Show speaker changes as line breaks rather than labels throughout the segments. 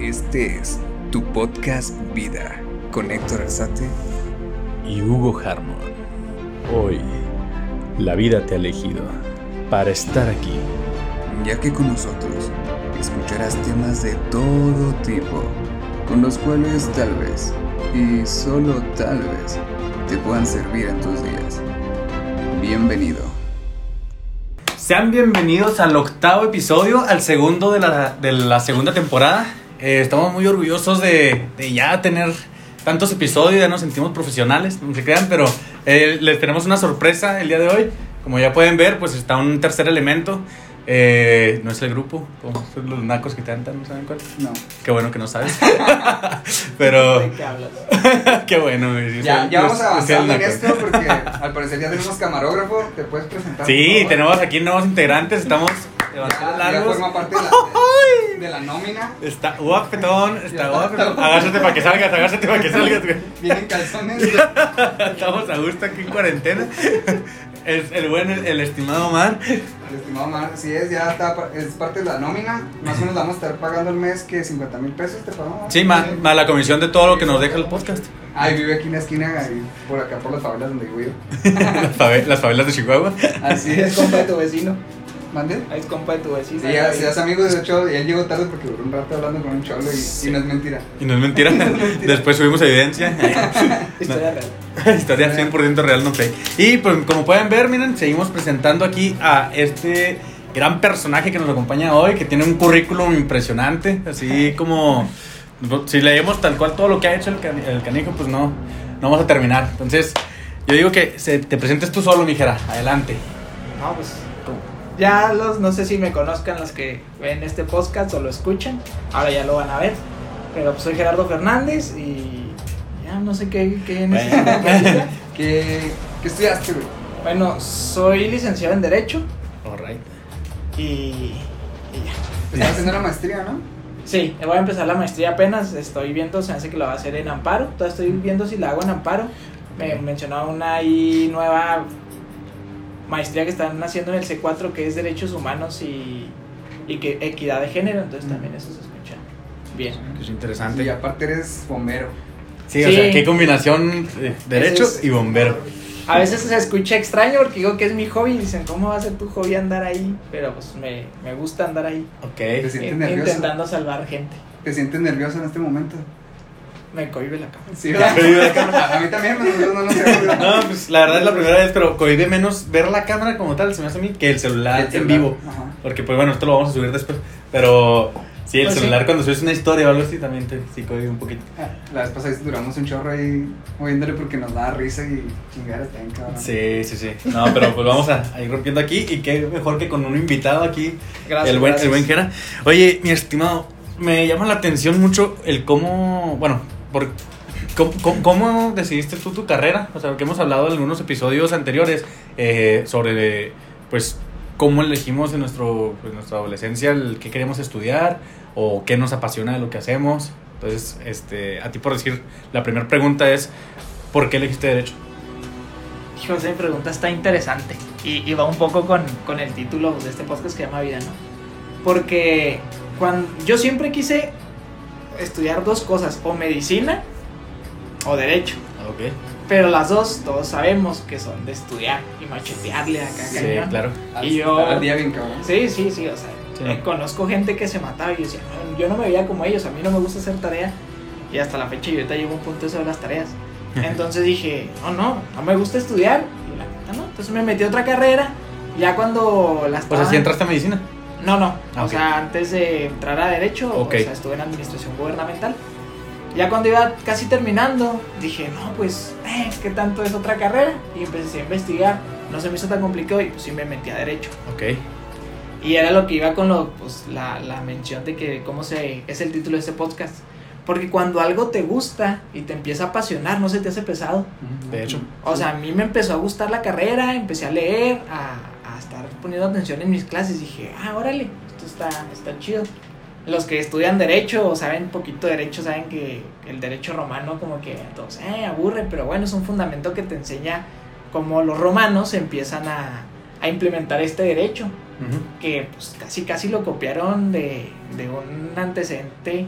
Este es tu podcast Vida con Héctor Arzate
y Hugo Harmon. Hoy, la vida te ha elegido para estar aquí.
Ya que con nosotros escucharás temas de todo tipo, con los cuales tal vez, y solo tal vez, te puedan servir en tus días. Bienvenido.
Sean bienvenidos al octavo episodio, al segundo de la, de la segunda temporada. Eh, estamos muy orgullosos de, de, ya tener tantos episodios, ya nos sentimos profesionales, no se crean, pero eh, les tenemos una sorpresa el día de hoy. Como ya pueden ver, pues está un tercer elemento. Eh, no es el grupo, como son los nacos que cantan, ¿no saben cuál?
No.
Qué bueno que no sabes. Pero.
¿De qué hablas?
qué bueno.
Ya, ya vamos a avanzar en esto porque al parecer ya tenemos camarógrafo. ¿Te puedes presentar?
Sí, tenemos aquí nuevos integrantes. Estamos
ya, ya forma parte de la, de, de la nómina.
Está guapetón, está guapetón. Agáchate para que salgas, agáchate para que salgas.
Vienen calzones.
Estamos a gusto aquí en cuarentena. Es el buen, el, el estimado Omar.
El estimado Omar, sí es, ya está, es parte de la nómina. Más o menos vamos a estar pagando al mes que 50 mil pesos te pagamos.
Sí, más ma la comisión de todo lo que nos deja el podcast.
Ay, vive aquí en la esquina, ahí, por acá, por las favelas donde vivo
yo. las, favelas, las favelas de Chihuahua.
Así es, compa de tu vecino. ¿Mande?
Es compa de tu vecino.
Sí, ya, seas amigo de hecho, y él llegó tarde porque duró un rato hablando con un cholo y, sí. y no es mentira.
Y no es mentira. Después subimos evidencia.
Historia real.
Historia 100% real, no sé. Y pues como pueden ver, miren, seguimos presentando aquí a este gran personaje que nos acompaña hoy, que tiene un currículum impresionante, así como si leemos tal cual todo lo que ha hecho el, can el canijo, pues no, no vamos a terminar. Entonces, yo digo que se, te presentes tú solo, mijera, adelante.
No, pues ya los, no sé si me conozcan los que ven este podcast o lo escuchan, ahora ya lo van a ver, pero pues soy Gerardo Fernández y ya no sé qué, qué necesitan.
¿Qué, ¿Qué estudiaste, güey?
Bueno, soy licenciado en Derecho.
Alright.
Y, y ya.
Estás haciendo la maestría, ¿no?
Sí, voy a empezar la maestría apenas, estoy viendo, se hace que lo va a hacer en Amparo, todavía estoy viendo si la hago en Amparo. Me mencionó una ahí nueva maestría que están haciendo en el C4 que es Derechos Humanos y, y que Equidad de Género, entonces también eso se escucha bien.
Es interesante.
Y aparte eres bombero.
Sí, sí. o sea, qué combinación de derechos es, y bombero.
A veces se escucha extraño porque digo que es mi hobby y dicen, ¿cómo va a ser tu hobby andar ahí? Pero pues me, me gusta andar ahí.
Ok.
¿Te sientes nervioso?
Intentando salvar gente.
¿Te sientes nervioso en este momento?
Me cohibe la cámara.
Sí, la cámara. A mí también, pero no, no
pues la verdad es la primera vez, pero cohibe menos ver la cámara como tal, se me hace a mí, que el celular, el celular. en vivo. Ajá. Porque, pues bueno, esto lo vamos a subir después. Pero sí, el pues celular sí. cuando subes una historia o algo así también te sí cohibe un poquito.
La vez pasada duramos un chorro ahí moviéndole porque nos daba risa y chingar está bien cabrón.
Sí, sí, sí. No, pero pues vamos a, a, ir rompiendo aquí y qué mejor que con un invitado aquí.
Gracias.
El buen,
gracias.
el buen que era. Oye, mi estimado, me llama la atención mucho el cómo, bueno, por ¿Cómo, ¿Cómo, decidiste tú tu carrera? O sea, que hemos hablado en algunos episodios anteriores eh, sobre, pues, cómo elegimos en nuestro, pues, nuestra adolescencia el qué queremos estudiar o qué nos apasiona de lo que hacemos. Entonces, este, a ti por decir, la primera pregunta es, ¿por qué elegiste Derecho?
Hijo, esa pregunta está interesante y, y va un poco con, con, el título de este podcast que se llama Vida, ¿no? Porque cuando, yo siempre quise estudiar dos cosas, o medicina o derecho.
Okay.
Pero las dos, todos sabemos que son de estudiar y machetearle acá.
Sí, cañón. claro.
Y yo.
Al día bien cabrón.
Sí, sí, sí. O sea, sí. Eh, conozco gente que se mataba y yo decía, no, yo no me veía como ellos, a mí no me gusta hacer tarea. Y hasta la fecha yo ahorita llevo un punto sobre las tareas. Entonces dije, no, no, no me gusta estudiar. Y la neta no. Entonces me metí a otra carrera. Ya cuando las.
Pues así entraste a medicina.
No, no.
Ah,
o
okay.
sea, antes de entrar a Derecho,
okay.
o sea, estuve en Administración Gubernamental. Ya cuando iba casi terminando, dije, no, pues, eh, ¿qué tanto es otra carrera? Y empecé a investigar. No se me hizo tan complicado y pues sí me metí a Derecho.
Ok.
Y era lo que iba con lo, pues, la, la mención de que cómo se, es el título de este podcast. Porque cuando algo te gusta y te empieza a apasionar, no se te hace pesado.
De hecho.
O sea, a mí me empezó a gustar la carrera, empecé a leer, a, poniendo atención en mis clases. Dije, ah, órale, esto está, está chido. Los que estudian derecho o saben poquito de derecho saben que el derecho romano como que todos, eh, aburre, pero bueno, es un fundamento que te enseña cómo los romanos empiezan a, a implementar este derecho,
Uh -huh.
que pues casi casi lo copiaron de, de un antecedente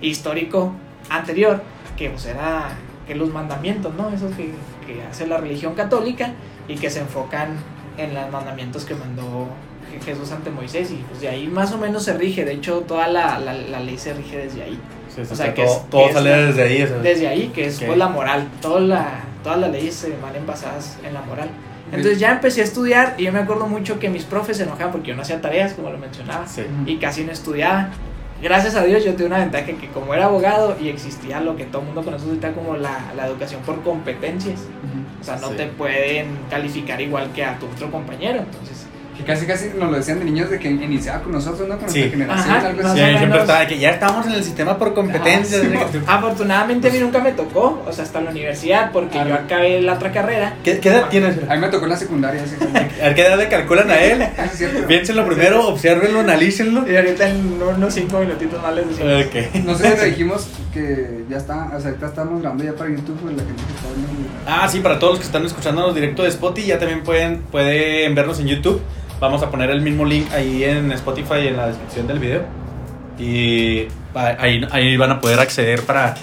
histórico anterior, que pues era que los mandamientos, ¿no? Esos que, que hace la religión católica y que se enfocan en los mandamientos que mandó Je- Jesús ante Moisés y pues de ahí más o menos se rige, de hecho toda la, la, la ley se rige desde ahí,
Sí, sí,
O sea, que
todo,
es-
todo
que es
sale
la-
desde ahí. o sea,
desde ahí que es
Ok.
pues, la moral, toda la, todas las leyes se van basadas en la moral. Entonces ya empecé a estudiar y yo me acuerdo mucho que mis profes se enojaban porque yo no hacía tareas, como lo mencionaba,
sí.
y casi no estudiaba. Gracias a Dios yo tuve una ventaja que como era abogado y existía lo que todo el mundo conoce ahorita como la, la educación por competencias, o sea, no
Sí.
te pueden calificar igual que a tu otro compañero, entonces...
Que casi casi nos lo decían de niños de que iniciaba con nosotros, ¿no? Con
Sí.
nuestra generación,
Ajá,
algo así.
Sí, siempre estaba de que ya estamos en el sistema por competencias.
Ah, sí,
Afortunadamente a mí nunca me tocó, o sea, hasta la universidad, porque yo acabé la otra carrera.
¿Qué, qué edad tienes?
A mí me tocó en la secundaria,
A qué edad le calculan a él.
Eso es cierto.
Piénsenlo primero, obsérvenlo, analícenlo.
Y ahorita en unos cinco minutitos más les decimos.
Ok.
No sé si le dijimos que ya está, o sea, ahorita estamos grabando ya para YouTube, pues, la gente que está viendo.
Ah, sí, para todos los que están escuchándonos directo de Spotify, ya también pueden, pueden vernos en YouTube. Vamos a poner el mismo link ahí en Spotify en la descripción del video. Y ahí, ahí van a poder acceder para,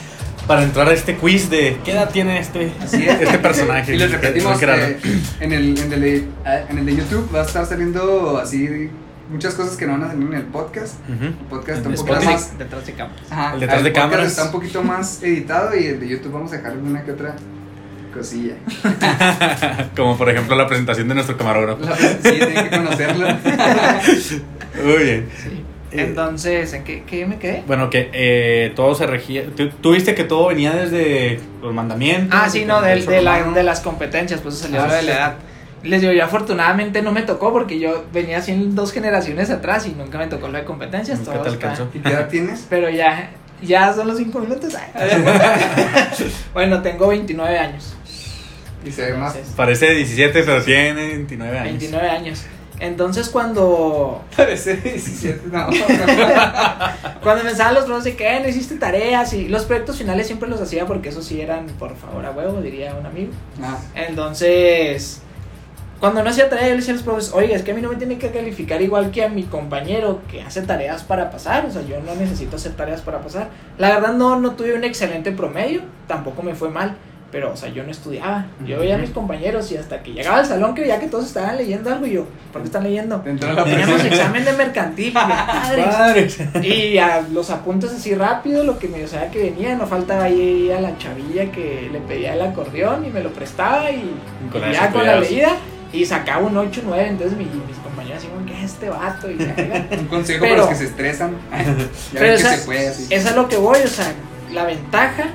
para entrar a este quiz de qué edad tiene este,
Así es.
este personaje.
Y les repetimos
Que-
en el, en, el de, eh, en el de YouTube va a estar saliendo así muchas cosas que no van a salir en el podcast. El podcast está un poquito
Spotify.
más.
Detrás de cámaras.
Ajá,
El detrás de
podcast
cámaras.
está un poquito más editado y el de YouTube vamos a dejarle una que otra cosilla.
Como por ejemplo la presentación de nuestro camarógrafo.
La- sí, tienen que conocerlo.
Muy bien.
Sí.
Eh,
Entonces, ¿en qué, qué me quedé?
Bueno, que eh, todo se regía. Tú, tú viste que todo venía desde los mandamientos.
Ah, sí, no, de,
Derecho
de, la- de las competencias, pues eso salió
Ah,
lo de la edad. Les digo, yo afortunadamente no me tocó porque yo venía así en dos generaciones atrás y nunca me tocó lo de competencias.
Nunca
todo
te
está-
alcanzó.
¿Y qué edad tienes?
Pero ya, ya son los cinco minutos. bueno, tengo 29 años.
Y se ve más.
Entonces,
Parece de 17, pero tiene 29 años.
29 años. Entonces cuando
Parece 17, no.
cuando me estaban los profes de que "Eh, no hiciste tareas y los proyectos finales siempre los hacía porque esos sí eran por favor a huevo, diría un amigo.
Ah,
Entonces, cuando no hacía tarea, yo le decía a los profes, oiga, es que a mí no me tiene que calificar igual que a mi compañero que hace tareas para pasar. O sea, yo no necesito hacer tareas para pasar. La verdad, no, no tuve un excelente promedio, tampoco me fue mal. Pero, o sea, yo no estudiaba. Yo veía a mis compañeros y hasta que llegaba al salón que veía que todos estaban leyendo algo y yo, ¿por qué están leyendo? Teníamos examen de mercantil.
Padres.
Y a los apuntes así rápido, lo que me sabía que venía, no faltaba ahí a la chavilla que le pedía el acordeón y me lo prestaba y,
Con
y
eso
ya con la leída y sacaba un 8 9, entonces mi- mis compañeros como, ¿qué es este vato? Y
Un consejo
Pero-
para los que se estresan. ya
pero
ven que
esa-
se puede así.
es lo que voy, o sea, la ventaja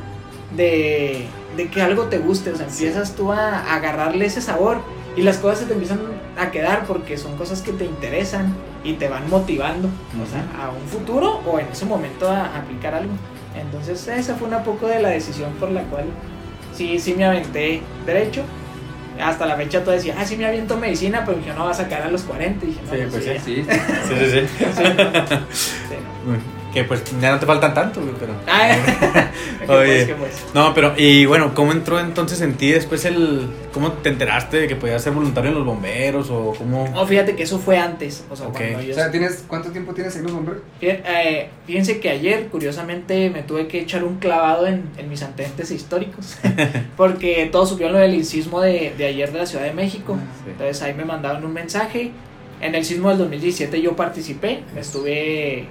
de, de que algo te guste, o sea, empiezas tú a, a agarrarle ese sabor y las cosas se te empiezan a quedar porque son cosas que te interesan y te van motivando, o sea, a un futuro o en ese momento a, a aplicar algo. Entonces esa fue una poco de la decisión por la cual sí, sí me aventé derecho. Hasta la fecha tú decías, ah, sí me aviento medicina, pero dije, no, va a sacar a los 40. Y dije, no,
Sí, pues.
Sí,
Sí, sí, sí.
Sí, no.
Que pues ya no te faltan tanto, güey, pero.
Ay, ¿qué
Oye.
pues, pues?
No, pero, y bueno, ¿cómo entró entonces en ti después el. ¿Cómo te enteraste de que podías ser voluntario en los bomberos o cómo.
No, fíjate que eso fue antes. O sea,
Ok.
cuando yo.
O sea, ¿tienes, ¿cuánto tiempo tienes ahí en los bomberos?
Eh, fíjense que ayer, curiosamente, me tuve que echar un clavado en, en mis antecedentes históricos. porque todos supieron lo del sismo de, de ayer de la Ciudad de México.
Sí.
Entonces ahí me mandaron un mensaje. En el sismo del 2017 yo participé. Estuve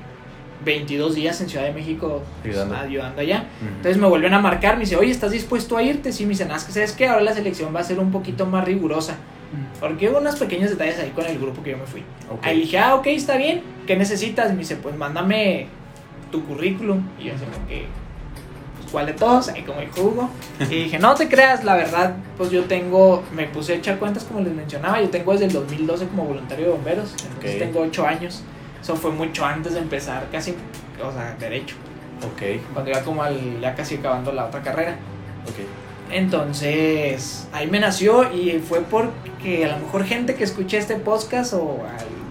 22 días en Ciudad de México pues,
Ayudando.
ayudando allá. Entonces me vuelven a marcar, me dice, oye, ¿estás dispuesto a irte? Sí, me dicen, "Ah, sabes que ahora la selección va a ser un poquito más rigurosa. Porque hubo unos pequeños detalles ahí con el grupo que yo me fui. Ahí dije, ah, ok, está bien. ¿Qué necesitas? Me dice, pues mándame tu currículum. Y yo así como que, pues, ¿cuál de todos? Ahí como el jugo. Y dije, no te creas, la verdad, pues yo tengo, me puse a echar cuentas como les mencionaba. Yo tengo desde el 2012 como voluntario de bomberos. Entonces tengo 8 años. Eso fue mucho antes de empezar, casi, o sea, derecho.
Ok,
Cuando iba como al, ya casi acabando la otra carrera.
ok.
Entonces, ahí me nació y fue porque a lo mejor gente que escuche este podcast o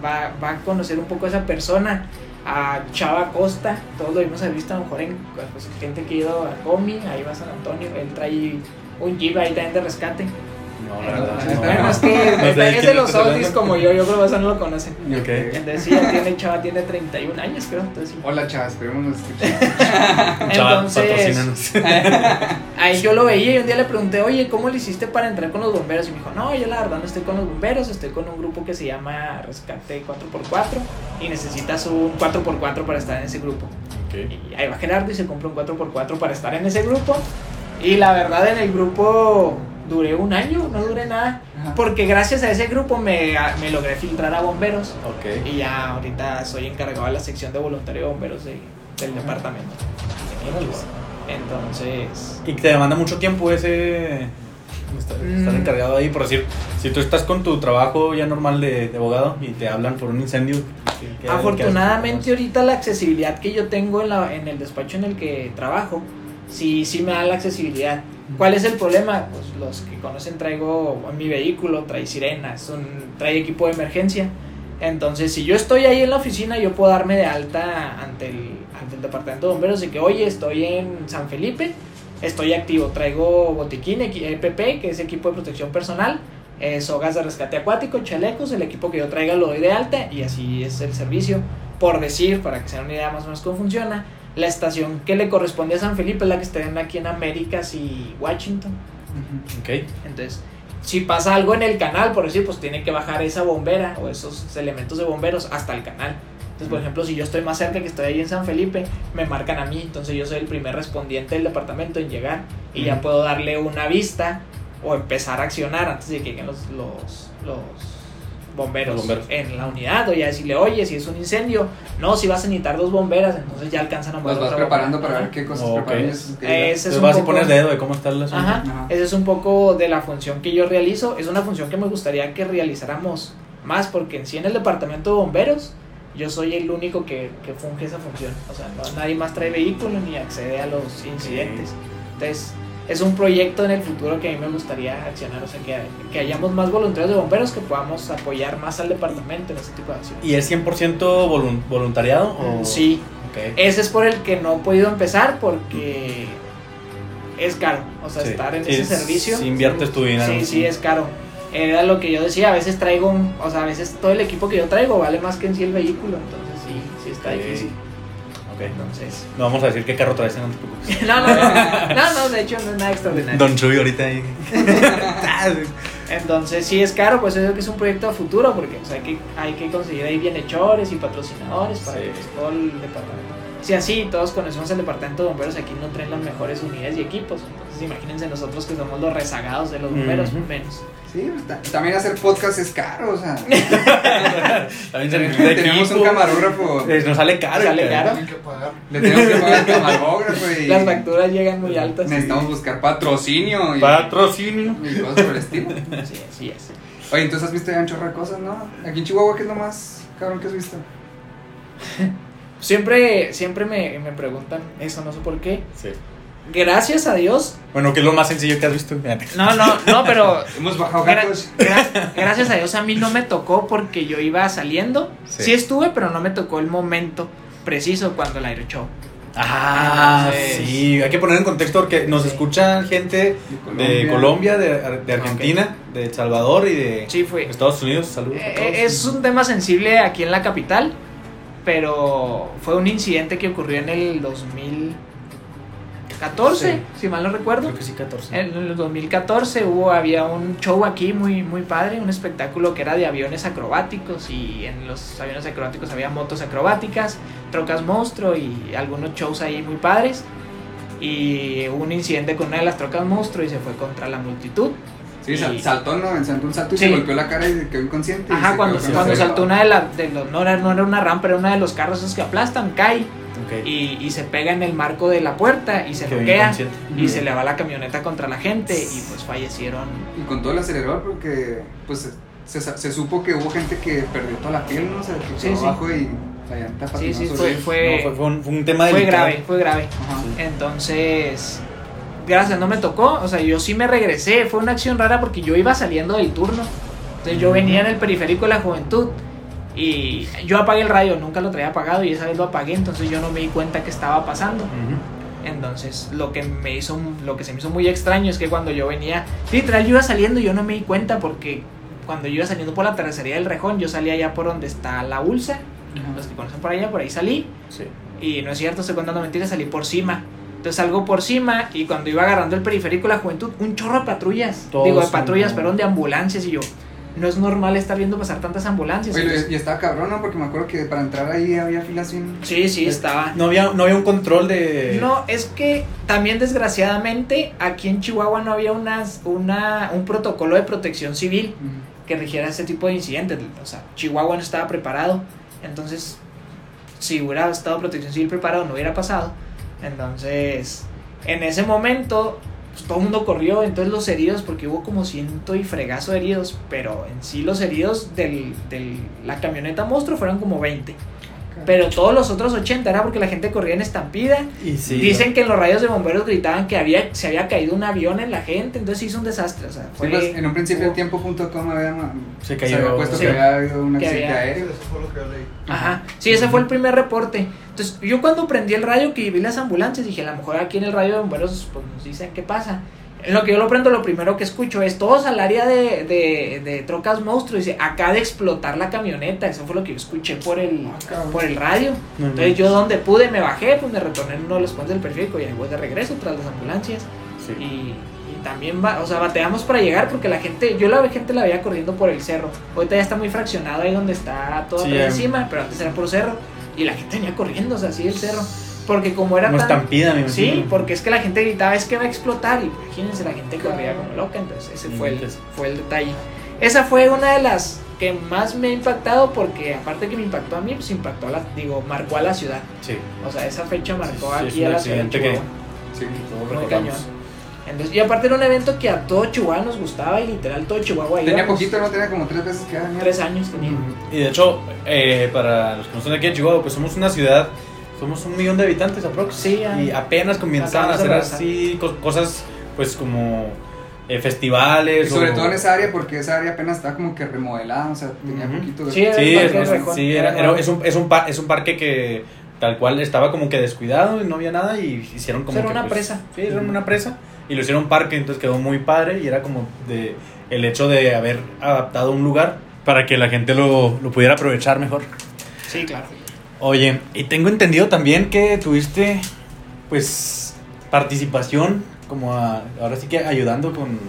va, va a conocer un poco a esa persona, a Chava Costa, todos lo hemos visto a lo mejor en pues, gente que ha ido a Comi, ahí va a San Antonio, él trae un Jeep ahí también de rescate.
No, la verdad.
No,
no.
Bueno, es
No sé
es de los oldies como yo, yo creo que eso no lo conocen.
Ok.
Entonces sí, ya tiene chava, tiene 31 años, creo. Entonces sí.
Hola, chavas, esperemos nos.
Chava,
Entonces,
patrocínanos.
ahí yo lo veía y un día le pregunté, oye, ¿cómo le hiciste para entrar con los bomberos? Y me dijo, no, yo la verdad no estoy con los bomberos, estoy con un grupo que se llama Rescate 4x4 y necesitas un 4x4 para estar en ese grupo.
Ok.
Y ahí va Gerardo y se compra un 4x4 para estar en ese grupo. Y la verdad en el grupo duré un año, no duré nada.
Ajá.
Porque gracias a ese grupo me, me logré filtrar a bomberos.
Ok.
Y ya ahorita soy encargado de la sección de voluntario de bomberos de- del
Ajá.
departamento. Entonces...
Y te demanda mucho tiempo ese. Estar, estar
Mm.
encargado ahí, por decir, si tú estás con tu trabajo ya normal de, de abogado y te hablan por un incendio. ¿qué- qué- qué
Afortunadamente
haces?
ahorita la accesibilidad que yo tengo en, la, en el despacho en el que trabajo, sí, sí me da la accesibilidad. ¿Cuál es el problema? Pues los que conocen traigo mi vehículo, trae sirenas, trae equipo de emergencia. Entonces, si yo estoy ahí en la oficina, yo puedo darme de alta ante el, ante el departamento de bomberos y que, oye, estoy en San Felipe, estoy activo, traigo botiquín, EPP, que es equipo de protección personal, eh, sogas de rescate acuático, chalecos, el equipo que yo traiga lo doy de alta y así es el servicio. Por decir, para que se den una idea más o menos cómo funciona, la estación que le corresponde a San Felipe es la que está en- aquí en Américas y Washington.
Ujú.
Ok.
Entonces, si pasa algo en el canal, por decir, pues tiene que bajar esa bombera o esos elementos de bomberos hasta el canal. Entonces, por ejemplo, si yo estoy más cerca, que estoy ahí en San Felipe, me marcan a mí, entonces yo soy el primer respondiente del departamento en llegar y ya puedo darle una vista o empezar a accionar antes de que lleguen los, los, los bomberos,
Los bomberos.
en la unidad o ya decirle, oye, si es un incendio, no, si vas a necesitar dos bomberas, entonces ya alcanzan a mover
Los vas preparando para ver qué cosas
Ok.
preparan. y eso que-
Ese es un
vas y
poco-
pones dedo de cómo está el asunto.
Ajá.
Ajá.
Ese es un poco de la función que yo realizo. Es una función que me gustaría que realizáramos más porque en sí en el departamento de bomberos yo soy el único que, que funge esa función. O sea, no, nadie más trae vehículo ni accede a los incidentes. Entonces, es un proyecto en el futuro que a mí me gustaría accionar. O sea, que, que hayamos más voluntarios de bomberos que podamos apoyar más al departamento en este tipo de acciones.
¿Y es 100% volun- voluntariado? O...
Sí,
Ok.
ese es por el que no he podido empezar porque es caro. O sea,
Sí.
estar en
Sí,
ese servicio.
Si inviertes tu dinero.
Sí, sí, es caro. Era lo que yo decía, a veces traigo un, o sea, a veces todo el equipo que yo traigo vale más que en sí el vehículo, entonces sí, sí está
Ok.
difícil.
Ok.
Entonces,
No vamos a decir qué carro traes, no te preocupes.
no, no, no, no, no, de hecho no es nada extraordinario.
Don Chuy ahorita ahí.
Entonces sí es caro, pues eso que es un proyecto a futuro, porque o sea, hay, que, hay que conseguir ahí bienhechores y patrocinadores para
Sí.
que pues, todo el departamento. Si así todos conocemos el departamento de bomberos, aquí no traen las mejores unidades y equipos. Entonces imagínense nosotros que somos los rezagados de los bomberos,
Ujú.
menos.
Sí, ta- también hacer podcast es caro, o sea.
También se necesita
tenemos un camarógrafo.
Eh, Nos sale caro.
Sale
cara.
caro.
Tienen que pagar.
Le tenemos que pagar al camarógrafo y.
Las facturas llegan muy altas.
Necesitamos buscar patrocinio y,
Patrocinio.
y cosas por el estilo.
Sí, así es.
Oye, entonces has visto ya un chorro de cosas, ¿no? Aquí en Chihuahua, ¿qué es lo más cabrón que has visto?
Siempre, siempre me, me preguntan eso, no sé por qué.
Sí.
Gracias a Dios.
Bueno, ¿qué es lo más sencillo que has visto?
No, no, no, pero
Hemos bajado
gra-
gatos.
gra- gracias a Dios a mí no me tocó porque yo iba saliendo.
Sí.
Sí. estuve, pero no me tocó el momento preciso cuando el aire show.
Ah,
Entonces-
sí. Hay que poner en contexto porque nos
Sí.
escucha gente de Colombia, de, de Argentina, de El Salvador y de
Sí, fue.
Estados Unidos. Saludos. a
Eh,
todos.
Es un tema sensible aquí en la capital, pero fue un incidente que ocurrió en el 2014,
Sí.
si mal no recuerdo.
Creo que sí, 14.
En el 2014 hubo, había un show aquí muy, muy padre, un espectáculo que era de aviones acrobáticos y en los aviones acrobáticos había motos acrobáticas, trocas monstruo y algunos shows ahí muy padres. Y hubo un incidente con una de las trocas monstruo y se fue contra la multitud.
Sí, sal- saltó, ¿no? Saltó un salto y
Sí.
se golpeó la cara y quedó inconsciente.
Ajá,
se
cuando,
quedó
cuando saltó una de las... De los, no, era, no era una rampa, era una de los carros esos que aplastan, cae
Ok.
y, y se pega en el marco de la puerta y se
inconsciente.
y se le va la camioneta contra la gente y pues fallecieron
Y con todo el acelerador, porque pues se, se, se supo que hubo gente que perdió toda la piel, ¿no? O sea, que
Sí,
quedó
sí.
abajo y la llanta
Sí, sí, fue, fue,
No, fue, fue un, fue un tema
fue
delicado.
grave, fue grave.
Ajá.
Entonces, gracias, no me tocó. O sea, yo sí me regresé. Fue una acción rara porque yo iba saliendo del turno. Entonces, yo venía en el periférico de la juventud. Y yo apagué el radio, nunca lo traía apagado y esa vez lo apagué. Entonces, yo no me di cuenta que estaba pasando. Entonces, lo que me hizo, lo que se me hizo muy extraño es que cuando yo venía, literal, yo iba saliendo y yo no me di cuenta porque cuando yo iba saliendo por la terracería del Rejón, yo salía allá por donde está la Ulsa, los que conocen por allá, por ahí salí.
Sí.
Y no es cierto, estoy contando mentiras, salí por cima. Entonces salgo por cima y cuando iba agarrando el periférico la juventud, un chorro de patrullas.
Todos
digo, de
son-
patrullas, perdón, de ambulancias. Y yo, no es normal estar viendo pasar tantas ambulancias.
Oye,
Entonces,
y estaba cabrón, ¿no? Porque me acuerdo que para entrar ahí había filas sin...
sí, sí, estaba.
No había, no había un control de.
No, es que también desgraciadamente aquí en Chihuahua no había unas, una, un protocolo de protección civil que rigiera este tipo de incidentes. O sea, Chihuahua no estaba preparado. Entonces, si hubiera estado protección civil preparado, no hubiera pasado. Entonces, en ese momento, pues, todo el mundo corrió. Entonces, los heridos, porque hubo como ciento y fregazo de heridos, pero en sí los heridos de la camioneta monstruo fueron como 20. Pero todos los otros 80 era porque la gente corría en estampida.
Y sí,
Dicen que en los radios de bomberos gritaban que había, se había caído un avión en la gente, entonces hizo un desastre. O sea,
Sí, pues, en un principio el tiempo.com había,
Se
se
cayó.
había puesto
sí.
que había habido un
Que
accidente
había-
aéreo.
Eso fue lo que leí.
Ajá, sí, ese fue el primer reporte. Entonces, yo cuando prendí el radio que vi las ambulancias, dije, a lo mejor aquí en el radio de bomberos pues, nos dicen qué pasa. En lo que yo lo prendo, lo primero que escucho es todos al área de, de, de trocas monstruos. Dice, acaba de explotar la camioneta. Eso fue lo que yo escuché por el,
Ah,
por el radio.
No, no.
Entonces, yo donde pude me bajé, pues me retorné en uno de los puentes del periférico y ahí voy de regreso tras las ambulancias.
Sí.
Y, y también va, o sea, bateamos para llegar porque la gente, yo la gente la veía corriendo por el cerro. Ahorita ya está muy fraccionado ahí donde está todo
Sí,
encima, pero antes era por cerro. Y la gente venía corriendo, o sea, así el cerro. Porque como era
Como
tan...
estampida, me
Sí,
imagino.
porque es que la gente gritaba, es que va a explotar. Y imagínense, la gente corría como loca. Entonces, ese fue el, fue el detalle. Esa fue una de las que más me ha impactado porque aparte que me impactó a mí, pues impactó a la, digo, marcó a la ciudad.
Sí.
O sea, esa fecha marcó
Sí, sí,
aquí
es
a la ciudad de
que-
Chihuahua.
Sí.
Muy cañón. Entonces, y aparte era un evento que a todo Chihuahua nos gustaba y literal todo Chihuahua
Tenía
íbamos.
poquito, ¿no? Tenía como tres veces que año.
Tres años tenía.
Y de hecho, eh, para los que no están aquí en Chihuahua, pues somos una ciudad, somos un millón de habitantes aprox.
Sí, ya.
Y apenas comienzaban a hacer así co- cosas, pues como eh, festivales.
Y sobre
o-
todo en esa área, porque esa área apenas estaba como que remodelada, o sea, tenía
Ujú.
poquito de...
Sí,
Sí,
el
es, es- sí, era- era- es, un, es, un par- es un parque que tal cual estaba como que descuidado y no había nada y hicieron como
Era
que,
una
pues,
presa.
Sí, era una presa y lo hicieron parque, entonces quedó muy padre y era como de el hecho de haber adaptado un lugar para que la gente lo, lo pudiera aprovechar mejor.
Sí, claro.
Oye, y tengo entendido también que tuviste pues participación como a- ahora sí que ayudando con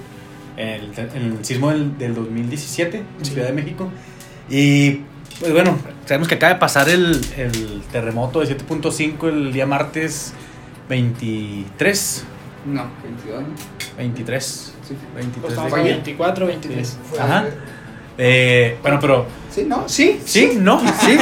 el, el sismo del, del 2017 en Ciudad de México. Y pues bueno, sabemos que acaba de pasar el, el terremoto de 7.5 el día martes 23.
No, 22, ¿no?
23.
Sí.
23
Pues
de
estamos
fue
a
ayer.
24, 23.
Fue
Ajá. Eh, bueno, pero
Sí, ¿no? Sí.
sí, no, sí.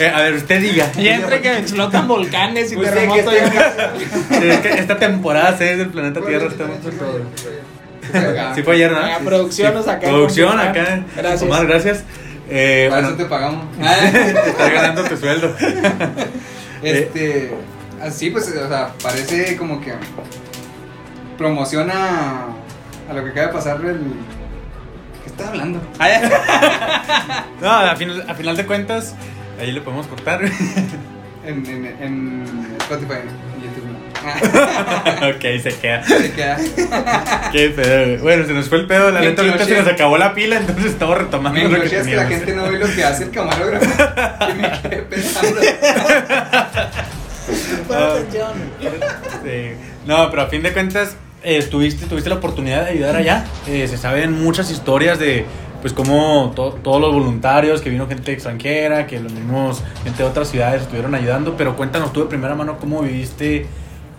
Eh, a ver, usted diga.
Y entre que explotan volcanes y
que
terremotos.
está-
Es que esta temporada 6 del planeta Tierra estamos
Sí, fue ayer, fue ayer.
Sí fue ayer, ¿no?
Ah, producción nos de
Producción acá.
Gracias.
Omar, gracias. Eh,
Para
bueno,
eso te pagamos.
te está ganando tu sueldo.
Este, así pues, o sea, parece como que promociona a lo que acaba de pasar el... ¿Qué estás hablando?
No, a final, a final de cuentas, ahí le podemos cortar.
En, en, en Spotify y YouTube.
ok, se queda.
Se queda.
Qué pedo. Bueno, se nos fue el pedo. La neta, ahorita se nos acabó la pila, entonces estamos retomando
Me
lo que
que la gente no ve lo que hace el camarógrafo. Y me quedé pensando.
Sí. No, pero a fin de cuentas, eh, tuviste, tuviste la oportunidad de ayudar allá. Eh, se saben muchas historias de, pues, cómo to- todos los voluntarios, que vino gente extranjera, que los mismos gente de otras ciudades estuvieron ayudando. Pero cuéntanos tú de primera mano cómo viviste,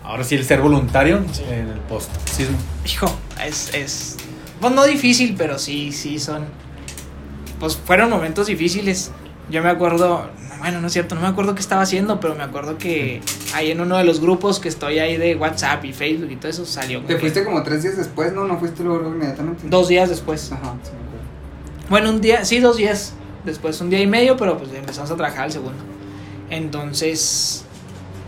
ahora sí, el ser voluntario
Sí.
en el post-sismo.
Hijo, es, es. Pues no difícil, pero sí, sí son. Pues fueron momentos difíciles. Yo me acuerdo. Bueno, no es cierto, no me acuerdo qué estaba haciendo, pero me acuerdo que ahí en uno de los grupos que estoy ahí de WhatsApp y Facebook y todo eso salió. como
Te
que
fuiste como tres días después, ¿no? No fuiste luego, luego inmediatamente.
Dos días después.
Ajá, sí.
Bueno, un día, sí, dos días. Después un día y medio, pero pues empezamos a trabajar el segundo. Entonces,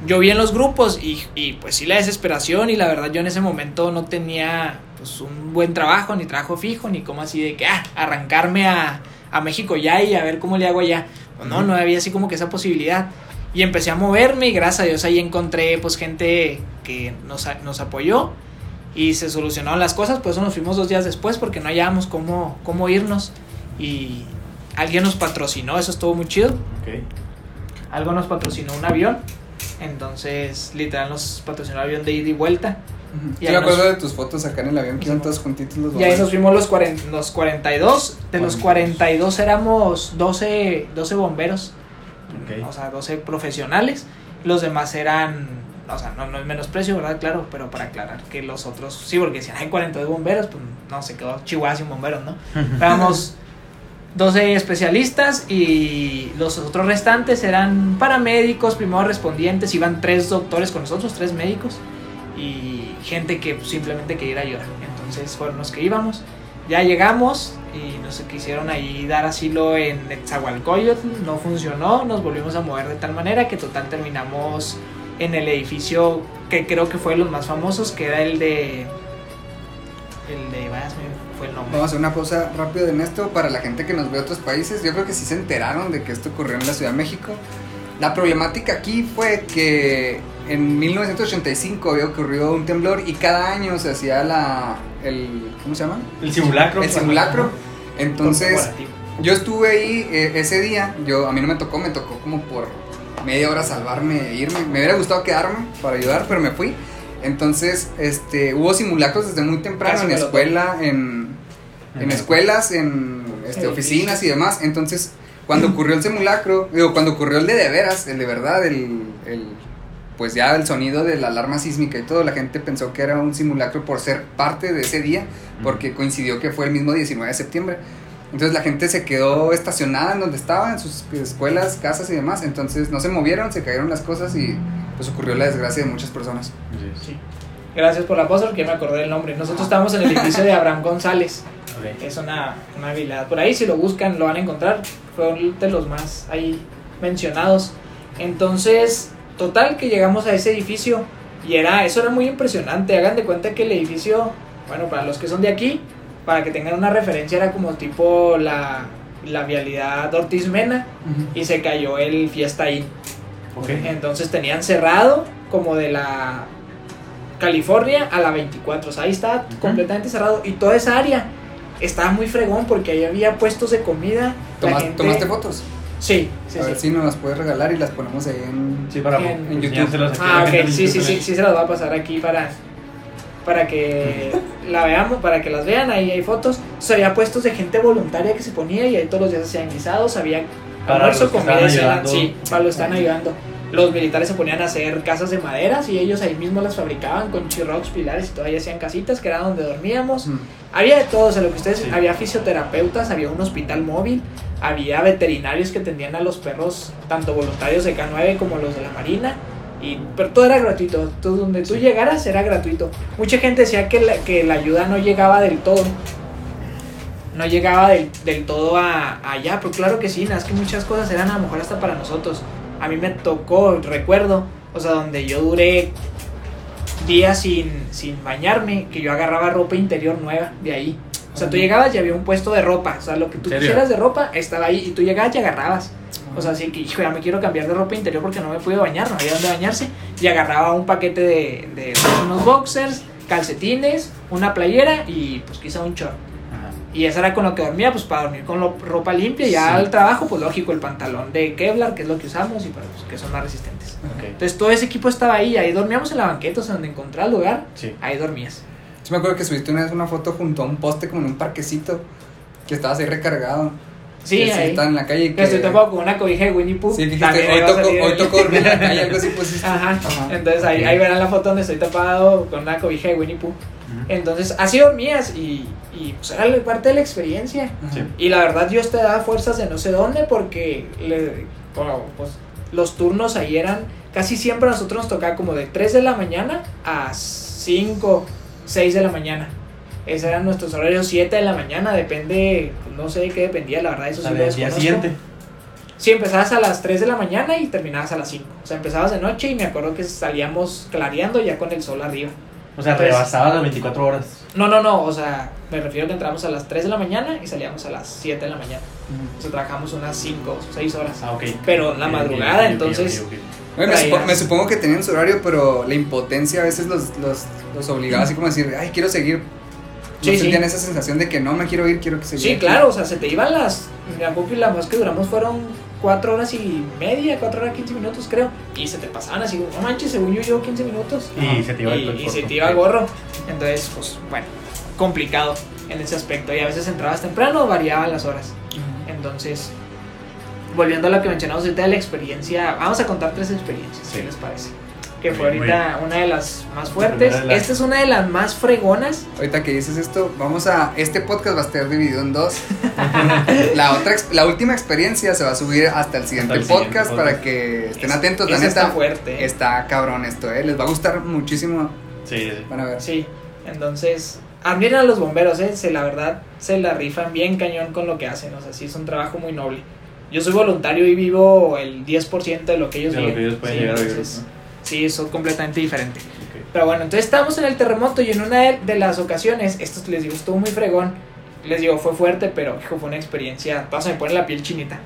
yo vi en los grupos y, y, pues sí la desesperación y la verdad yo en ese momento no tenía pues un buen trabajo, ni trabajo fijo, ni como así de que, ah, arrancarme a, a México ya y a ver cómo le hago allá. Pues no, no había así como que esa posibilidad. Y empecé a moverme y gracias a Dios ahí encontré pues gente que nos, nos apoyó y se solucionaron las cosas, por eso nos fuimos dos días después porque no hallábamos cómo, cómo irnos y alguien nos patrocinó, eso estuvo muy chido, algo nos patrocinó un avión, entonces literal nos patrocinó el avión de ida y vuelta
Ujú.
Y
Sí,
ahí
me acuerdo de tus fotos acá en el avión que iban todos juntitos los
y ahí nos fuimos los, 40 los 42, de los 42 éramos 12, 12 bomberos. O sea, 12 profesionales, los demás eran, o sea, no, no es menosprecio, ¿verdad? Claro, pero para aclarar que los otros, sí, porque decían, hay 42 bomberos, pues no, se quedó Chihuahua sin bomberos, ¿no? Éramos 12 especialistas y los otros restantes eran paramédicos, primeros respondientes, iban tres doctores con nosotros, tres médicos y gente que simplemente quería ayudar. Entonces fueron los que íbamos. Ya llegamos y nos quisieron ahí dar asilo en Netzahualcoyotl, no funcionó, nos volvimos a mover de tal manera que total terminamos en el edificio que creo que fue de los más famosos, que era el de... El de... vaya, fue el nombre.
Vamos a hacer una pausa rápido en esto para la gente que nos ve de otros países. Yo creo que sí se enteraron de que esto ocurrió en la Ciudad de México. La problemática aquí fue que en 1985 había ocurrido un temblor y cada año se hacía la el ¿cómo se llama?
El simulacro.
El simulacro. Entonces, yo estuve ahí eh, ese día, yo a mí no me tocó, me tocó como por media hora salvarme e irme. Me hubiera gustado quedarme para ayudar, pero me fui. Entonces, este, hubo simulacros desde muy temprano
Casi
en escuela, en, en escuelas, en este, oficinas y demás. Entonces, cuando ocurrió el simulacro, digo, cuando ocurrió el de de veras, el de verdad, el, el pues ya el sonido de la alarma sísmica y todo, la gente pensó que era un simulacro por ser parte de ese día, porque coincidió que fue el mismo 19 de septiembre. Entonces la gente se quedó estacionada en donde estaba, en sus escuelas, casas y demás. Entonces no se movieron, se cayeron las cosas y pues ocurrió la desgracia de muchas personas.
Sí. Gracias por la pausa porque ya me acordé del nombre. Nosotros estábamos en el edificio de Abraham González. Es una, una habilidad. Por ahí, si lo buscan, lo van a encontrar. Fue de los más ahí mencionados. Entonces, total, que llegamos a ese edificio. Y era, eso era muy impresionante. Hagan de cuenta que el edificio, bueno, para los que son de aquí, para que tengan una referencia, era como tipo la, la vialidad Ortiz Mena. Y se cayó el Fiesta.
Ok.
Entonces tenían cerrado como de la California a la 24. O sea, ahí
Ujú.
completamente cerrado. Y toda esa área estaba muy fregón porque ahí había puestos de comida.
¿Tomas-
gente-
¿Tomaste fotos?
Sí, sí,
a ver
sí.
si nos las puedes regalar y las ponemos ahí en...
Sí, para
En-
en
enseñárselas aquí a
Ah,
la gente
ok, sí, sí,
YouTube
sí, sí, se las va a pasar aquí para, para que la veamos, para que las vean, ahí hay fotos. O sea, había puestos de gente voluntaria que se ponía y ahí todos los días hacían guisados, había
Para
almuerzo, comida
ayudando.
sí, para que están ayudando. Los militares se ponían a hacer casas de maderas y ellos ahí mismo las fabricaban con chirrocs, pilares y todavía hacían casitas que era donde dormíamos.
Mm.
Había de todo, o sea, lo que ustedes,
Sí.
había fisioterapeutas, había un hospital móvil, había veterinarios que atendían a los perros, tanto voluntarios de K9 como los de la Marina, y, pero todo era gratuito, todo donde tú llegaras era gratuito. Mucha gente decía que la, que la ayuda no llegaba del todo, no llegaba del, del todo a, a allá, pero claro que sí, nada, es que muchas cosas eran a lo mejor hasta para nosotros. A mí me tocó, recuerdo, o sea, donde yo duré días sin, sin bañarme, que yo agarraba ropa interior nueva de ahí. O sea, tú llegabas y había un puesto de ropa. O sea, lo que tú quisieras de ropa estaba ahí y tú llegabas y agarrabas. O sea, así que, hijo, ya me quiero cambiar de ropa interior porque no me pude bañar, no había dónde bañarse. Y agarraba un paquete de, de unos boxers, calcetines, una playera y pues quizá un short.
Ajá.
Y eso era con lo que dormía, pues para dormir con lo- ropa limpia. Y ya
Sí.
al trabajo, pues lógico, el pantalón de Kevlar, que es lo que usamos y para pues, que son más resistentes.
Ok.
Entonces todo ese equipo estaba ahí, ahí dormíamos en la banqueta, o sea, donde encontrás lugar,
Sí.
ahí dormías.
Yo me acuerdo que subiste una vez una foto junto a un poste como en un parquecito, que estabas ahí recargado.
Sí,
que
ahí.
estaba en la calle
Que
que...
estoy tapado con una cobija de Winnie Pooh.
Sí, dijiste, hoy tocó, hoy tocó dormir en la calle, algo así pusiste.
Ajá.
Ajá.
Entonces ahí, ahí verán la foto donde estoy tapado con una cobija de Winnie Pooh. Entonces así dormías y, y pues era parte de la experiencia.
Ajá.
Sí.
Y la verdad Dios te da fuerzas de no sé dónde porque le- bueno, pues, los turnos ahí eran, casi siempre a nosotros nos tocaba como de 3 de la mañana a 5, 6 de la mañana. Esos eran nuestros horarios, 7 de la mañana, depende, pues, no sé de qué dependía, la verdad, eso sí lo
día siguiente.
Sí, empezabas a las 3 de la mañana y terminabas a las 5. O sea, empezabas de noche y me acuerdo que salíamos clareando ya con el sol arriba.
O sea,
Pues-
rebasaba las 24 horas.
No, no, no, o sea, me refiero a que entramos a las 3 de la mañana y salíamos a las 7 de la mañana. O sea, trabajamos unas 5 o 6 horas.
Ah, ok.
Pero la madrugada, entonces-
ok, ok.
Bueno, me, supo-
Traías.
me supongo que tenían su horario, pero la impotencia a veces los, los, los obligaba así como a decir, ay, quiero seguir. No
Sí, sí.
sentían esa sensación de que no me quiero ir, quiero que se
Sí, claro, o sea, se te iban las. Acuerdo que la más que duramos fueron 4 horas y media, 4 horas 15 minutos, creo. Y se te pasaban así, no manches, según yo llevo 15 minutos.
Y se te iba el
y, se te iba el gorro. Entonces, pues, bueno, complicado en ese aspecto. Y a veces entrabas temprano o variaban las horas. Entonces, volviendo a lo que mencionamos ahorita de la experiencia, vamos a contar tres experiencias,
Sí.
¿qué les parece? Que fue ahorita una de las más fuertes. Esta es una de las más fregonas.
Ahorita que dices esto, vamos a. Este podcast va a estar dividido en dos. la, otra, ex- la última experiencia se va a subir hasta el siguiente
Hasta el siguiente
podcast para que estén atentos. La neta,
está fuerte. ¿eh?
está cabrón esto, ¿eh? Les va a gustar muchísimo.
Sí, sí.
Van a ver.
Sí, entonces, admiren a los bomberos, ¿eh? Se, la verdad, se la rifan bien cañón con lo que hacen, o sea, sí es un trabajo muy noble. Yo soy voluntario y vivo el 10% de lo que ellos
De lo que ellos pueden
Sí,
llegar a vivir.
entonces, Sí, eso es completamente diferente. Pero bueno, entonces estamos en el terremoto y en una de, de las ocasiones, esto les digo, estuvo muy fregón. Les digo, fue fuerte, pero hijo, fue una experiencia. Toda se me pone la piel chinita.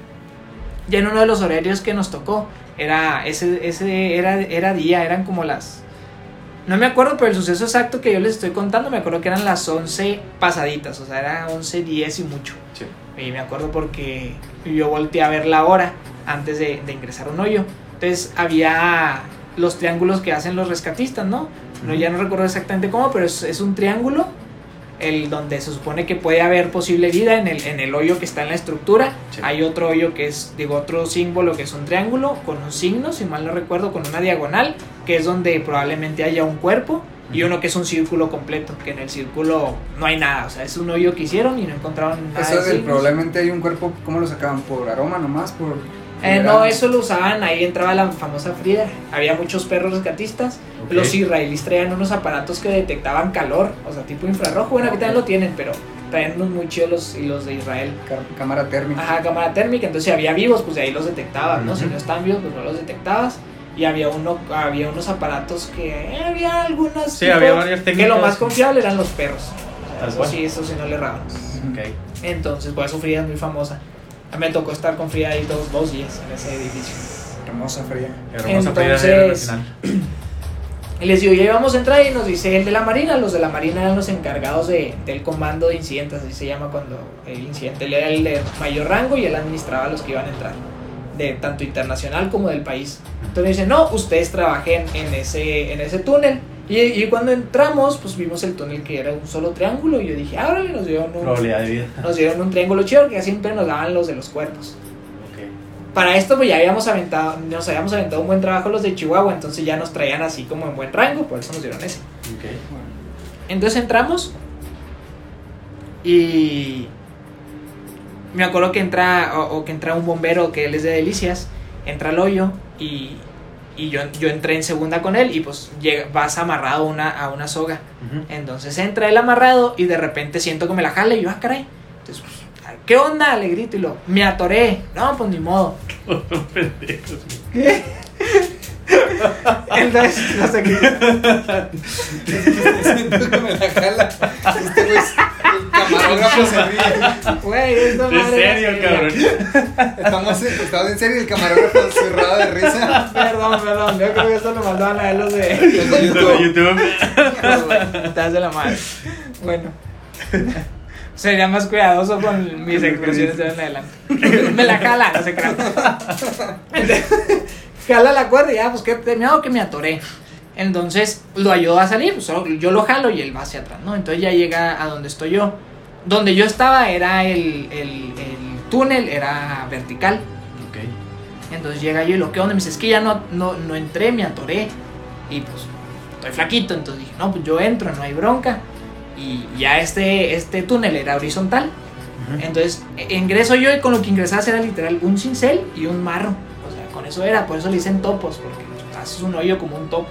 Ya en uno de los horarios que nos tocó, era ese, ese era, era día, eran como las. No me acuerdo, pero el suceso exacto que yo les estoy contando, me acuerdo que eran las 11 pasaditas, o sea, era 11, 10 y mucho.
Sí.
Y me acuerdo porque yo volteé a ver la hora antes de, de ingresar a un hoyo. Entonces había los triángulos que hacen los rescatistas, ¿no? No, ya no recuerdo exactamente cómo, pero es, es un triángulo el donde se supone que puede haber posible vida en el, en el hoyo que está en la estructura.
Sí.
Hay otro hoyo que es, digo, otro símbolo que es un triángulo con un signo, si mal no recuerdo, con una diagonal, que es donde probablemente haya un cuerpo. Y uno que es un círculo completo, que en el círculo no hay nada, o sea, es un hoyo que hicieron y no encontraron nada.
Eso
de
del probablemente hay un cuerpo, ¿cómo lo sacaban? ¿Por aroma nomás? ¿Por.?
Eh, no, eso lo usaban, ahí entraba la famosa Frida. Había muchos perros rescatistas.
Ok.
Los israelíes traían unos aparatos que detectaban calor, o sea, tipo infrarrojo. Bueno, aquí también lo tienen, pero traían unos muy chidos los, y los de Israel.
Cámara térmica.
Ajá, cámara térmica, entonces si había vivos, pues de ahí los detectabas, ¿no? Si
Ujú.
no estaban vivos, pues no los detectabas. Y había uno, había unos aparatos que eh, había algunas
Sí, había varias
que lo
técnicas.
más confiable eran los perros.
Tal
Eso
cual.
sí, eso sí no le erraban.
Ok.
Entonces, eso Frida es muy famosa. A mí me tocó estar con Frida ahí dos, dos días en ese edificio.
Hermosa fría.
Hermosa
Entonces-
Nacional.
Y les digo, ya íbamos a entrar y nos dice el de la Marina. Los de la Marina eran los encargados de, del comando de incidentes, así se llama cuando el incidente. Él era el de mayor rango y él administraba a los que iban a entrar, de tanto internacional como del país. Entonces dice, no, ustedes trabajen en ese, en ese túnel. Y, y cuando entramos, pues vimos el túnel que era un solo triángulo. Y yo dije, ábrale, nos dieron un,
Probabilidad de vida.
nos dieron un triángulo chido que siempre nos daban los de los cuerpos.
Ok.
Para esto pues ya habíamos aventado, nos habíamos aventado un buen trabajo los de Chihuahua, entonces ya nos traían así como en buen rango, por eso nos dieron ese.
Ok.
Entonces entramos y me acuerdo que entra o, o que entra un bombero que él es de Delicias, entra al hoyo y, y yo, yo entré en segunda con él y pues llega- vas amarrado a una, a una soga. Entonces entra él amarrado y de repente siento que me la jala y yo, ah, caray. Entonces, pues, ¿qué onda? Le grito y lo, me atoré. No, pues ni modo.
Pendejos.
Entonces, no sé qué.
Siento que me la jala. Este camarógrafo se ríe.
Güey, esta
¿En
madre era
serio, cabrón?
Estamos, estamos en serio, el camarógrafo cerrado de risa.
Perdón, perdón. Yo creo que eso lo mandaban a él los de.
Los de
De
YouTube.
YouTube.
Estás de la madre. Bueno. Sería más cuidadoso con mis expresiones de en adelante. Me la jala, no se crean. Jala la cuerda y ya, pues que terminado que me atoré. Entonces lo ayudó a salir, pues, solo yo lo jalo y él va hacia atrás, ¿no? Entonces ya llega a donde estoy yo. Donde yo estaba era el, el, el túnel, era vertical.
Ok.
Entonces llega yo y lo que onda, me dice, es que ya no, no, no entré, me atoré. Y pues estoy flaquito, entonces dije, no, pues yo entro, no hay bronca. Y ya este, este túnel era horizontal. Entonces e- ingreso yo y con lo que ingresabas era literal un cincel y un marro. O sea, con eso era, por eso le dicen topos, porque haces un hoyo como un topo.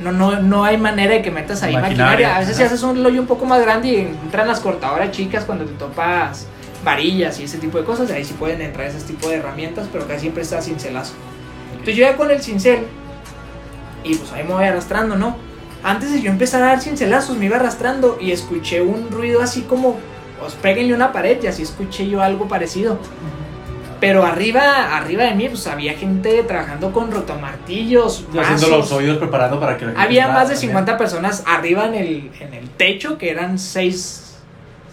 No, no, no hay manera de que metas ahí
Maquinaria,
maquinaria. A veces si haces un hoyo un poco más grande y entran las cortadoras chicas cuando te topas varillas y ese tipo de cosas, ahí sí pueden entrar ese tipo de herramientas, pero casi siempre está cincelazo. Entonces yo ya con el cincel y pues ahí me voy arrastrando, ¿no? antes de yo empezar a dar cincelazos, me iba arrastrando y escuché un ruido así como, os péguenle una pared y así escuché yo algo parecido. Pero arriba, arriba de mí, pues había gente trabajando con rotomartillos,
Haciendo los oídos preparando para que la gente
Había más de
también.
50 personas arriba en el, en el techo, que eran 6,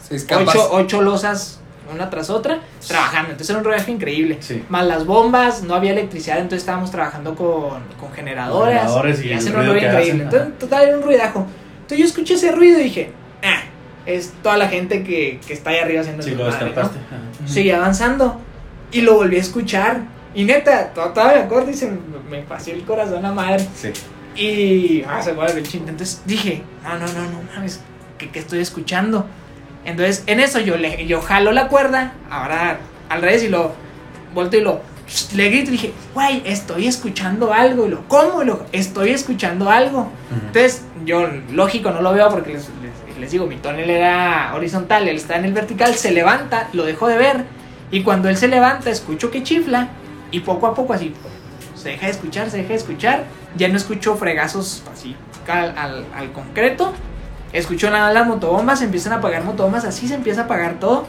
Seis.
8, ocho losas una tras otra, trabajando. Entonces era un rodaje increíble.
Sí.
Más las bombas, no había electricidad, entonces estábamos trabajando con, con generadores.
Generadores y el
hacen un
ruido
increíble.
hacen,
Entonces, total, era un ruidajo. Entonces yo escuché ese ruido y dije, ah, es toda la gente que, que está ahí arriba haciendo
Sí,
el
lo
desmadre, ¿no?". avanzando y lo volví a escuchar. Y neta, to- todavía me acuerdo y se me, pasó el corazón a madre.
Sí.
Y ah, se vuelve el chiste. Entonces dije, no, no, no, no mames, ¿qué, qué estoy escuchando? Entonces en eso yo le yo jalo la cuerda, ahora al revés y lo volteo y lo le grito y dije, güey, estoy escuchando algo. Y lo, ¿cómo? Y lo, estoy escuchando algo.
Ujú.
Entonces, yo, lógico, no lo veo porque les, les- les digo, mi tonel era horizontal, él está en el vertical, se levanta, lo dejo de ver. Y cuando él se levanta, escucho que chifla. Y poco a poco, así, se deja de escuchar, se deja de escuchar. Ya no escucho fregazos así al, al- concreto. Escucho nada las motobombas, se empiezan a apagar motobombas, así se empieza a apagar todo.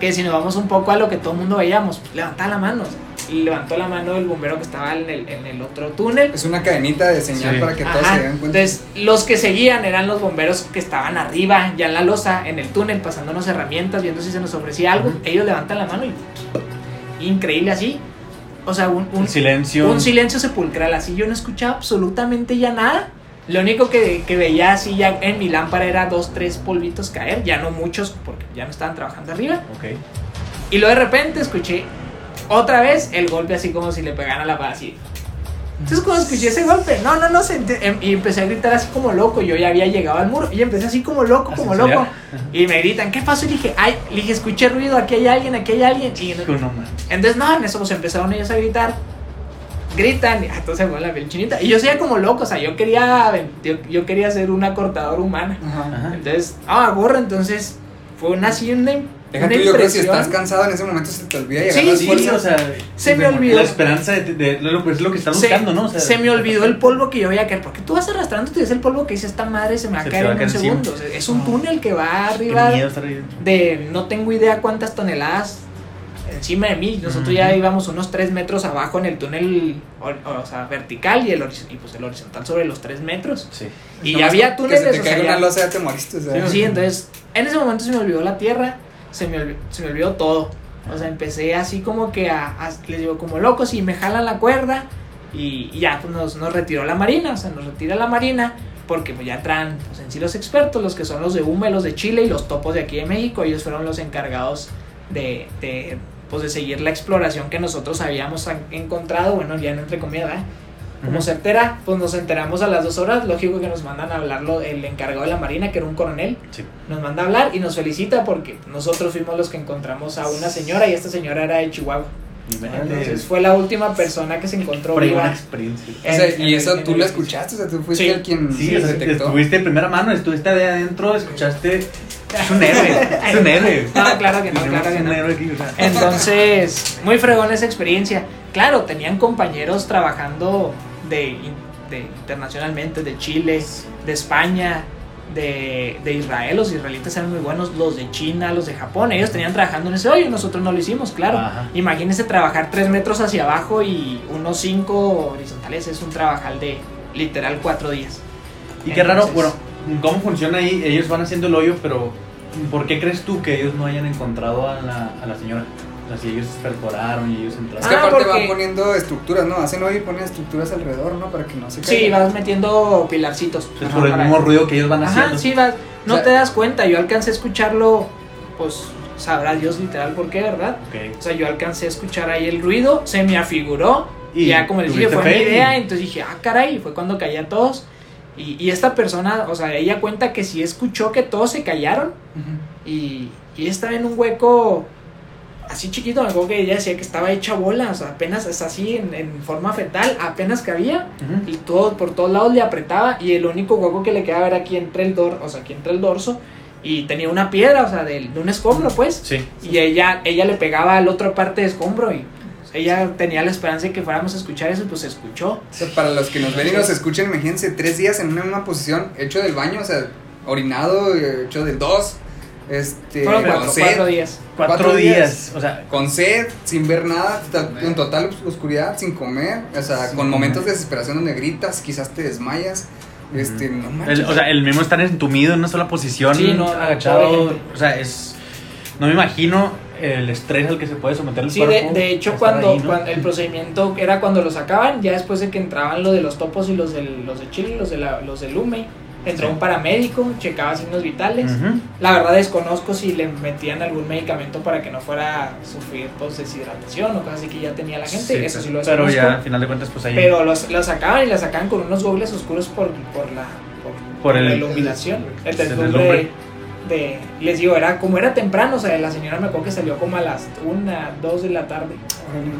Que si nos vamos un poco a lo que todo el mundo veíamos, levanta la mano. Levantó la mano el bombero que estaba en el, en el otro túnel.
Es una cadenita de señal
Sí.
para que todos
Ajá,
se den cuenta.
Entonces, los que seguían eran los bomberos que estaban arriba, ya en la losa, en el túnel, pasándonos herramientas, viendo si se nos ofrecía algo. Ellos levantan la mano y. Increíble así. O sea, un, un,
Un silencio.
un silencio sepulcral así. Yo no escuchaba absolutamente ya nada. Lo único que, que veía así ya en mi lámpara era dos, tres polvitos caer. Ya no muchos, porque ya no estaban trabajando arriba.
Ok.
Y luego de repente escuché otra vez el golpe así como si le pegaran a la paz así. Entonces cuando escuché ese golpe, no, no, no, sentí- em- y empecé a gritar así como loco, yo ya había llegado al muro y empecé así como loco, como
censurear.
loco. Y me gritan, ¿qué pasó? Y dije, ay, le dije, escuché ruido, aquí hay alguien, aquí hay alguien. Y no-
no
entonces, no, en eso pues empezaron ellos a gritar. Gritan, y ah, entonces fue la piel chinita. Y yo seguía como loco, o sea, yo quería, yo, yo quería ser una cortadora humana.
Ajá.
Ajá.
Entonces, ah, gorro, entonces fue una así una,
Deja
una
tú, yo creo que si
impresión.
estás cansado en ese momento se te olvida llegar
Sí,
a las
sí,
fuerzas.
o sea,
Se me olvidó.
La esperanza de, de- de- lo- es lo que están
se,
buscando, ¿no? O sea,
se me olvidó el polvo que yo voy a caer. Porque tú vas arrastrando y ves el polvo que dice esta madre se me va a caer en un segundo. O sea, es un túnel que va arriba de no tengo idea cuántas toneladas encima de mí. Nosotros ya íbamos unos 3 metros abajo en el túnel, o, o sea, vertical y el, y pues el horizontal sobre los 3 metros.
Sí.
Y ya había
Que
túneles.
se te
o sea,
una losa ya te moriste. O sea.
Sí, entonces en ese momento se me olvidó la tierra, se me olvidó, se me olvidó todo. O sea, empecé así como que a, les digo, como locos y me jalan la cuerda y, y ya pues nos, nos retiró la marina, o sea, nos retira la marina porque pues ya traen pues, en sí los expertos, los que son los de y los de Chile y los topos de aquí de México, ellos fueron los encargados de, de, pues, de seguir la exploración que nosotros habíamos en- encontrado, bueno, ya no entre comillas, ¿verdad? Como
Ujú.
certera, pues nos enteramos a las dos horas, lógico que nos mandan a hablarlo el encargado de la marina, que era un coronel,
Sí.
nos manda a hablar y nos felicita porque nosotros fuimos los que encontramos a una señora y esta señora era de Chihuahua. Entonces fue la última persona que se encontró viva.
experiencia.
O sea,
en-
y
en-
eso
en
tú lo escuchaste, o sea, tú fuiste
Sí.
el quien
Sí,
se
o sea,
detectó.
estuviste de primera mano, estuviste de adentro, escuchaste. Es un héroe, es un héroe.
No, claro que no, claro que no.
héroe aquí, o sea.
Entonces, muy fregón esa experiencia. Claro, tenían compañeros trabajando de, de internacionalmente, de Chile, de España, de, de Israel. Los israelitas eran muy buenos, los de China, los de Japón. Ellos tenían trabajando en ese hoyo, nosotros no lo hicimos, claro.
Ajá.
Imagínense trabajar tres metros hacia abajo y unos cinco horizontales. Es un trabajal de literal cuatro días.
Y qué raro,
Entonces-
bueno, ¿cómo funciona ahí? Ellos van haciendo el hoyo, pero ¿por qué crees tú que ellos no hayan encontrado a la, a la señora? O sea, si ellos perforaron y ellos
Es
entraron.
que
Ah,
aparte
porque-
van poniendo estructuras, ¿no? Hacen hoy y ponen estructuras alrededor, ¿no? Para que no se
Sí,
caiga.
vas metiendo pilarcitos.
Es
Ajá,
por el mismo ruido que ellos van haciendo.
Ajá, sí, vas, no
O sea-
te das cuenta. Yo alcancé a escucharlo, pues sabrá Dios literal por qué, ¿verdad? O sea, yo alcancé a escuchar ahí el ruido, se me afiguró.
Y
Y ya, como les dije, fue mi
fe y-
idea. Entonces dije, ah, caray, y fue cuando caí a todos. Y, y esta persona, o sea, ella cuenta que sí escuchó que todos se callaron. Y, y ella estaba en un hueco así chiquito, me acuerdo que ella decía que estaba hecha bola, o sea, apenas es así en, en forma fetal, apenas cabía. Y todo, por todos lados le apretaba y el único hueco que le quedaba era aquí entre el dorso, o sea, aquí entre el dorso y tenía una piedra, o sea, de, de un escombro, pues.
Sí.
Y ella, ella le pegaba a la otra parte de escombro y ella tenía la esperanza de que fuéramos a escuchar eso, pues se escuchó.
O sea, para los que nos ven y nos escuchan, imagínense, tres días en una misma posición, hecho del baño, o sea, orinado, eh, hecho del dos, este,
Fueron
con
cuatro,
sed,
cuatro días.
Cuatro,
Cuatro
días.
días.
O sea,
con sed, sin ver nada, en total oscuridad, sin comer, o sea, con
comer.
momentos de desesperación donde gritas, quizás te desmayas, este, no manches.
el, o sea, el mismo estar entumido en una sola posición,
Sí, no,
agachado. O sea, es. No me imagino el estrés al que se puede someter el
Sí, de,
cuerpo.
de hecho,
estar
cuando,
ahí, ¿no?
cuando el procedimiento era cuando lo sacaban, ya después de que entraban lo de los topos y los, del, los de Chile, los de, la, los del UME, entró
Sí.
un paramédico, checaba signos vitales.
Ujú.
La verdad desconozco si le metían algún medicamento para que no fuera a sufrir pues, deshidratación o cosas así que ya tenía la gente,
Sí,
eso sí
pero-
lo
Pero
desconozco.
ya, al final de cuentas, pues ahí.
Pero los, los sacaban y la sacaban con unos gobles oscuros por, por la por,
Por el-
la iluminación. El
el
deslumbre. de, les digo, era como era temprano, o sea, la señora me acuerdo que salió como a las 1, 2 de la tarde.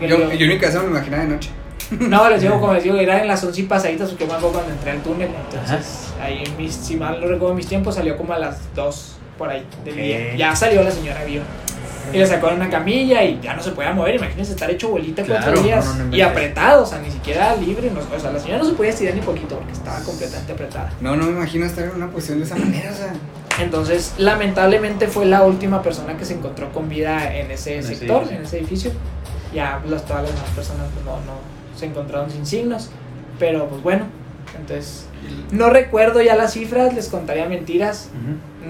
Yo, yo mi casa me lo imaginaba de noche.
no, les digo, como les digo, era en las 11 y pasaditas, porque me acuerdo cuando entré al túnel. Entonces, ahí en mis, si mal no recuerdo mis tiempos, salió como a las 2 por ahí del
Ok.
día. Ya salió la señora viva. Y le sacó en una camilla y ya no se podía mover. Imagínense estar hecho bolita
Claro,
cuatro días
no, no, no
y apretado, o sea, ni siquiera libre. o sea, la señora no se podía estirar ni poquito porque estaba completamente apretada.
No, no me imagino estar en una posición de esa manera, o sea.
Entonces, lamentablemente fue la última persona que se encontró con vida en ese sector, en ese edificio. Ya las, todas las demás personas pues, no, no se encontraron sin signos. Pero pues bueno, entonces no recuerdo ya las cifras, les contaría mentiras.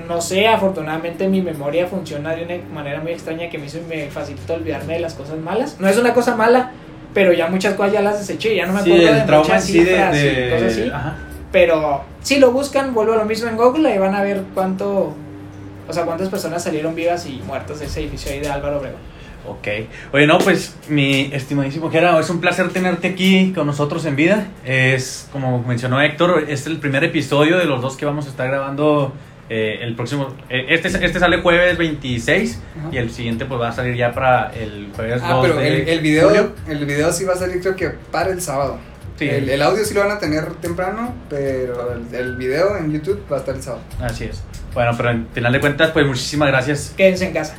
No sé, afortunadamente mi memoria funciona de una manera muy extraña que me hizo y me facilita olvidarme de las cosas malas. No es una cosa mala, pero ya muchas cosas ya las deseché, ya no me
Sí,
acuerdo
el
de
trauma
muchas
sí de.
cifras y cosas así.
Ajá.
Pero si lo buscan, vuelvo a lo mismo en Google y van a ver cuánto, o sea, cuántas personas salieron vivas y muertas de ese edificio ahí de Álvaro Obregón.
Ok. Oye, no, pues mi estimadísimo Jera, es un placer tenerte aquí con nosotros en vida. Es, como mencionó Héctor, es el primer episodio de los dos que vamos a estar grabando eh, el próximo. eh, este, este sale jueves 26
Ajá.
y el siguiente pues va a salir ya para el jueves 2
Ah, pero
de
el, el video,
julio.
el video sí va a salir creo que para el sábado.
Sí.
El, el audio sí lo van a tener temprano, pero el, el video en YouTube va a estar el sábado.
Así es. Bueno, pero en final de cuentas, pues muchísimas gracias.
Quédense en casa.